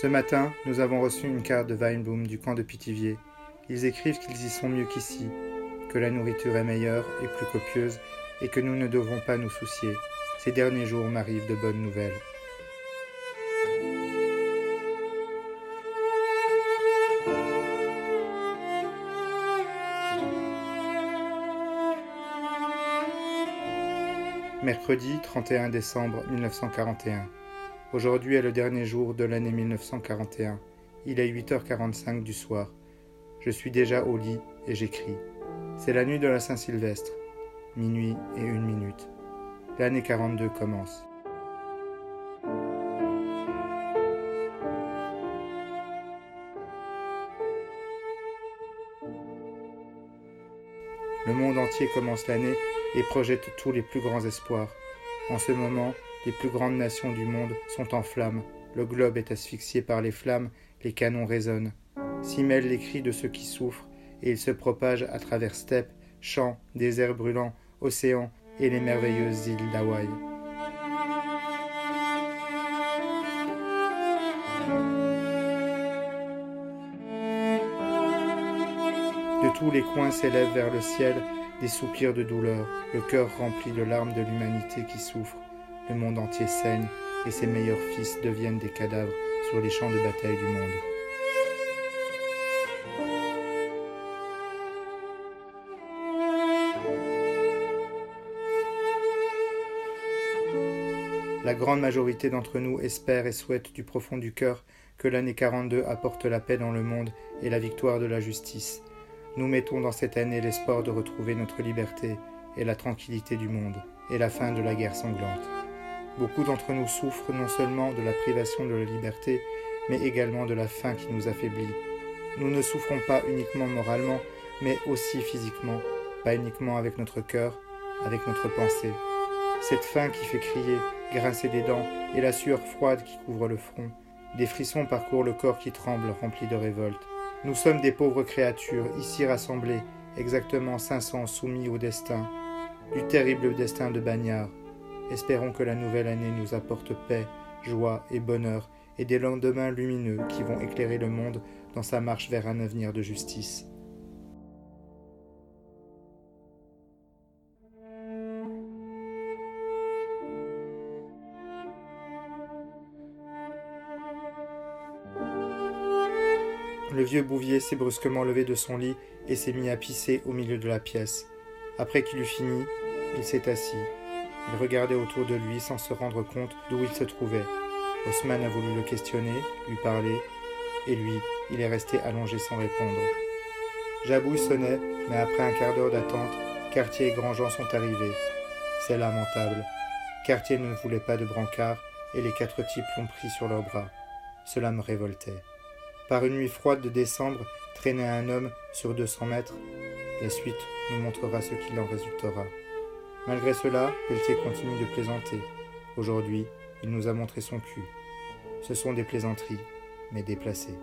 Ce matin, nous avons reçu une carte de Weinblum du camp de Pithiviers. Ils écrivent qu'ils y sont mieux qu'ici, que la nourriture est meilleure et plus copieuse, et que nous ne devons pas nous soucier. Ces derniers jours m'arrivent de bonnes nouvelles. Mercredi 31 décembre 1941. Aujourd'hui est le dernier jour de l'année 1941. Il est 8h45 du soir. Je suis déjà au lit et j'écris. C'est la nuit de la Saint-Sylvestre. Minuit et une minute. L'année 42 commence. Le monde entier commence l'année et projette tous les plus grands espoirs. En ce moment, les plus grandes nations du monde sont en flammes. Le globe est asphyxié par les flammes, les canons résonnent. S'y mêlent les cris de ceux qui souffrent, et ils se propagent à travers steppes, champs, déserts brûlants, océans et les merveilleuses îles d'Hawaï. De tous les coins s'élèvent vers le ciel des soupirs de douleur, le cœur rempli de larmes de l'humanité qui souffre. Le monde entier saigne et ses meilleurs fils deviennent des cadavres sur les champs de bataille du monde. La grande majorité d'entre nous espère et souhaite du profond du cœur que l'année 42 apporte la paix dans le monde et la victoire de la justice. Nous mettons dans cette année l'espoir de retrouver notre liberté et la tranquillité du monde et la fin de la guerre sanglante. Beaucoup d'entre nous souffrent non seulement de la privation de la liberté, mais également de la faim qui nous affaiblit. Nous ne souffrons pas uniquement moralement, mais aussi physiquement, pas uniquement avec notre cœur, avec notre pensée. Cette faim qui fait crier, grincer des dents, et la sueur froide qui couvre le front. Des frissons parcourent le corps qui tremble, rempli de révolte. Nous sommes des pauvres créatures, ici rassemblées, exactement 500 soumis au destin, du terrible destin de Bagnard, Espérons que la nouvelle année nous apporte paix, joie et bonheur, et des lendemains lumineux qui vont éclairer le monde dans sa marche vers un avenir de justice. Le vieux Bouvier s'est brusquement levé de son lit et s'est mis à pisser au milieu de la pièce. Après qu'il eut fini, il s'est assis. Il regardait autour de lui sans se rendre compte d'où il se trouvait. Haussmann a voulu le questionner, lui parler, et lui, il est resté allongé sans répondre. Jabouille sonnait, mais après un quart d'heure d'attente, Cartier et Grandjean sont arrivés. C'est lamentable. Cartier ne voulait pas de brancard, et les quatre types l'ont pris sur leurs bras. Cela me révoltait. Par une nuit froide de décembre, traîner un homme sur 200 mètres. La suite nous montrera ce qu'il en résultera. Malgré cela, Pelletier continue de plaisanter. Aujourd'hui, il nous a montré son cul. Ce sont des plaisanteries, mais déplacées.